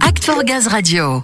Act for Gaz Radio.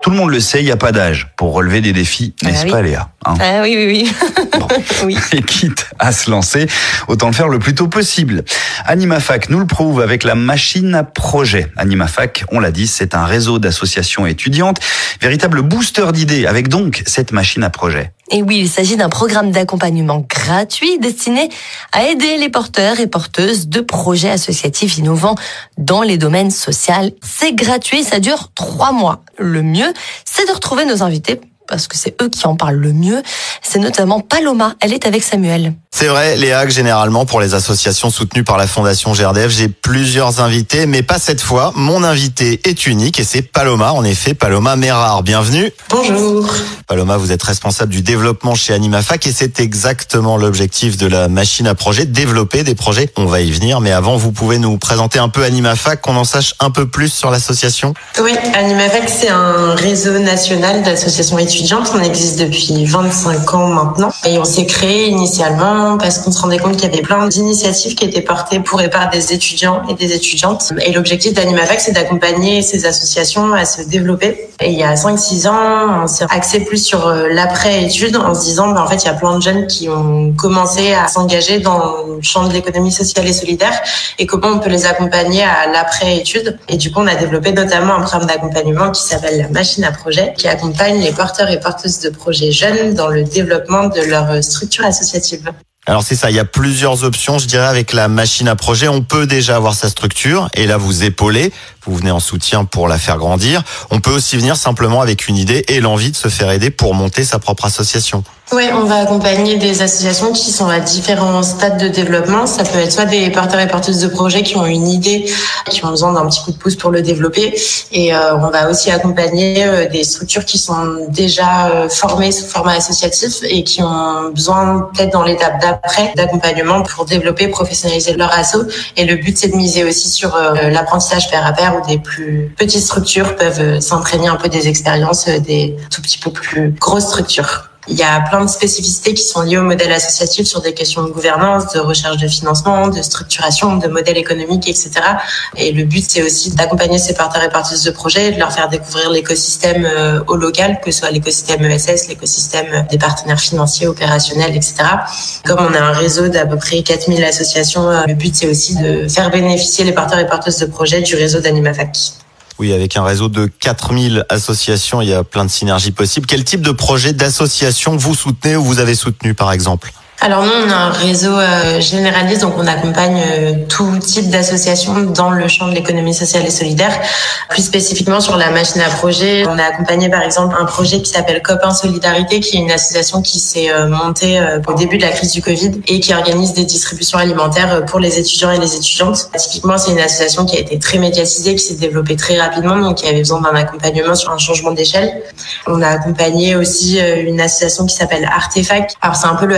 Tout le monde le sait, il n'y a pas d'âge pour relever des défis, n'est-ce Ah oui. pas Léa hein Ah oui, oui, oui. oui. Et quitte à se lancer, autant le faire le plus tôt possible. AnimaFac nous le prouve avec la machine à projet. AnimaFac, on l'a dit, c'est un réseau d'associations étudiantes, véritable booster d'idées, avec donc cette machine à projet. Et oui, il s'agit d'un programme d'accompagnement gratuit destiné à aider les porteurs et porteuses de projets associatifs innovants dans les domaines sociaux. C'est gratuit, ça dure trois mois. Le mieux, c'est de retrouver nos invités parce que c'est eux qui en parlent le mieux. C'est notamment Paloma, elle est avec Samuel. C'est vrai, Léa, que généralement pour les associations soutenues par la Fondation GRDF, j'ai plusieurs invités, mais pas cette fois. Mon invité est unique et c'est Paloma, en effet, Paloma Mérard. Bienvenue. Bonjour. Paloma, vous êtes responsable du développement chez AnimaFac et c'est exactement l'objectif de la machine à projet, développer des projets. On va y venir, mais avant, vous pouvez nous présenter un peu AnimaFac, qu'on en sache un peu plus sur l'association? Oui, AnimaFac, c'est un réseau national d'associations étudiantes. On existe depuis 25 ans maintenant. Et on s'est créé initialement parce qu'on se rendait compte qu'il y avait plein d'initiatives qui étaient portées pour et par des étudiants et des étudiantes. Et l'objectif d'AnimaFac, c'est d'accompagner ces associations à se développer. Et il y a 5-6 ans, on s'est axé plus sur euh, l'après-études en se disant, ben, en fait, il y a plein de jeunes qui ont commencé à s'engager dans le champ de l'économie sociale et solidaire et comment on peut les accompagner à l'après-études. Et du coup, on a développé notamment un programme d'accompagnement qui s'appelle la machine à projet, qui accompagne les porteurs et porteuses de projets jeunes dans le développement de leur structure associative. Alors c'est ça, il y a plusieurs options, je dirais, avec la machine à projet. On peut déjà avoir sa structure et là vous épaulez, vous venez en soutien pour la faire grandir. On peut aussi venir simplement avec une idée et l'envie de se faire aider pour monter sa propre association. Oui, on va accompagner des associations qui sont à différents stades de développement. Ça peut être soit des porteurs et porteuses de projets qui ont une idée, qui ont besoin d'un petit coup de pouce pour le développer. Et euh, on va aussi accompagner euh, des structures qui sont déjà euh, formées sous format associatif et qui ont besoin peut-être dans l'étape d'après d'accompagnement pour développer, professionnaliser leur asso. Et le but, c'est de miser aussi sur l'apprentissage pair à pair des plus petites structures peuvent s'imprégner un peu des expériences euh, des tout petits peu plus grosses structures. Il y a plein de spécificités qui sont liées au modèle associatif sur des questions de gouvernance, de recherche de financement, de structuration, de modèle économique, etc. Et le but, c'est aussi d'accompagner ces porteurs et porteuses de projets, de leur faire découvrir l'écosystème euh, au local, que ce soit l'écosystème ESS, l'écosystème des partenaires financiers, opérationnels, etc. Comme on a un réseau d'à peu près 4000 associations, euh, le but, c'est aussi de faire bénéficier les porteurs et porteuses de projets du réseau d'AnimaFac. Oui, avec un réseau de 4000 associations, il y a plein de synergies possibles. Quel type de projet d'association vous soutenez ou vous avez soutenu par exemple? Alors nous, on a un réseau euh, généraliste, donc on accompagne euh, tout type d'associations dans le champ de l'économie sociale et solidaire. Plus spécifiquement sur la machine à projet, on a accompagné par exemple un projet qui s'appelle Copain Solidarité, qui est une association qui s'est euh, montée euh, au début de la crise du Covid et qui organise des distributions alimentaires euh, pour les étudiants et les étudiantes. Typiquement, c'est une association qui a été très médiatisée, qui s'est développée très rapidement, donc qui avait besoin d'un accompagnement sur un changement d'échelle. On a accompagné aussi euh, une association qui s'appelle Artefact. Alors c'est un peu le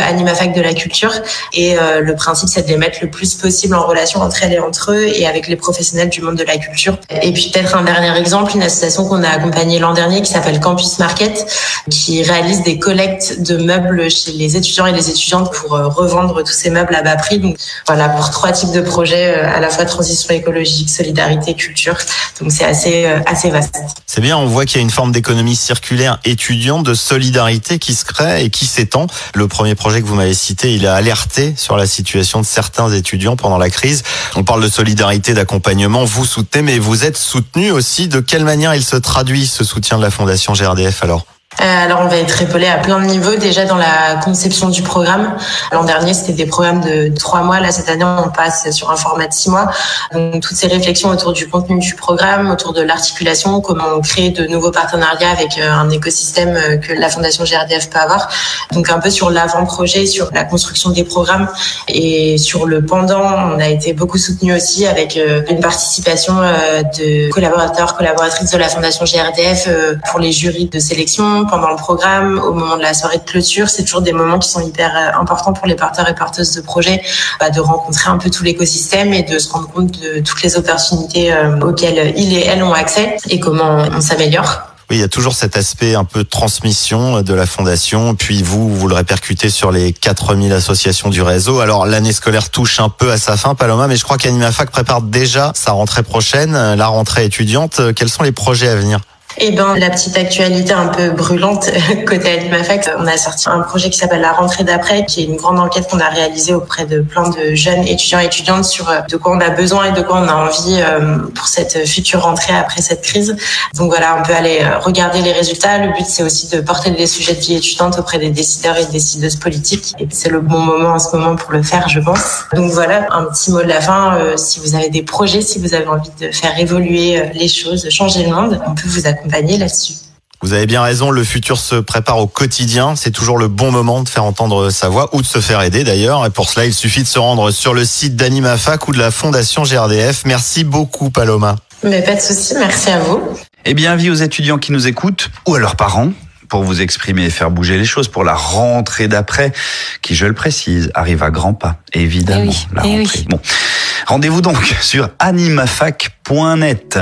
De la culture et euh, le principe c'est de les mettre le plus possible en relation entre elles et entre eux et avec les professionnels du monde de la culture. Et puis peut-être un dernier exemple, une association qu'on a accompagnée l'an dernier qui s'appelle Campus Market qui réalise des collectes de meubles chez les étudiants et les étudiantes pour euh, revendre tous ces meubles à bas prix. Donc voilà pour trois types de projets euh, à la fois transition écologique, solidarité, culture. Donc c'est assez assez vaste. C'est bien, on voit qu'il y a une forme d'économie circulaire étudiante, de solidarité qui se crée et qui s'étend. Le premier projet que vous m'avez cité, il a alerté sur la situation de certains étudiants pendant la crise. On parle de solidarité, d'accompagnement, vous soutenez, mais vous êtes soutenu aussi. De quelle manière il se traduit ce soutien de la Fondation GRDF alors? Alors on va être épaulé à plein de niveaux déjà dans la conception du programme. L'an dernier c'était des programmes de trois mois, là cette année on passe sur un format de six mois. Donc toutes ces réflexions autour du contenu du programme, autour de l'articulation, comment on crée de nouveaux partenariats avec euh, un écosystème euh, que la Fondation GRDF peut avoir. Donc un peu sur l'avant-projet, sur la construction des programmes et sur le pendant, on a été beaucoup soutenu aussi avec euh, une participation euh, de collaborateurs, collaboratrices de la Fondation GRDF euh, pour les jurys de sélection pendant le programme, au moment de la soirée de clôture. C'est toujours des moments qui sont hyper euh, importants pour les porteurs et porteuses de projets, bah, de rencontrer un peu tout l'écosystème et de se rendre compte de toutes les opportunités euh, auxquelles ils et elles ont accès et comment on s'améliore. Oui, il y a toujours cet aspect un peu de transmission de la fondation. Puis vous, vous le répercutez sur les 4000 associations du réseau. Alors l'année scolaire touche un peu à sa fin, Paloma, mais je crois qu'AnimaFac prépare déjà sa rentrée prochaine, la rentrée étudiante. Quels sont les projets à venir? Eh ben, la petite actualité un peu brûlante côté Alimafac, on a sorti un projet qui s'appelle La rentrée d'après, qui est une grande enquête qu'on a réalisée auprès de plein de jeunes étudiants et étudiantes sur euh, de quoi on a besoin et de quoi on a envie euh, pour cette future rentrée après cette crise. Donc voilà, on peut aller euh, regarder les résultats. Le but, c'est aussi de porter les sujets de vie étudiante auprès des décideurs et décideuses politiques. Et c'est le bon moment en ce moment pour le faire, je pense. Donc voilà, un petit mot de la fin. si vous avez des projets, si vous avez envie de faire évoluer les choses, changer le monde, on peut vous accompagner là-dessus. Vous avez bien raison, le futur se prépare au quotidien. C'est toujours le bon moment de faire entendre sa voix ou de se faire aider d'ailleurs. Et pour cela, il suffit de se rendre sur le site d'AnimaFac ou de la Fondation GRDF. Merci beaucoup, Paloma. Mais pas de souci, merci à vous. Eh bien, vie aux étudiants qui nous écoutent ou à leurs parents pour vous exprimer et faire bouger les choses pour la rentrée d'après, qui, je le précise, arrive à grands pas, évidemment. Eh la eh rentrée. Bon. Rendez-vous donc sur animafac.net.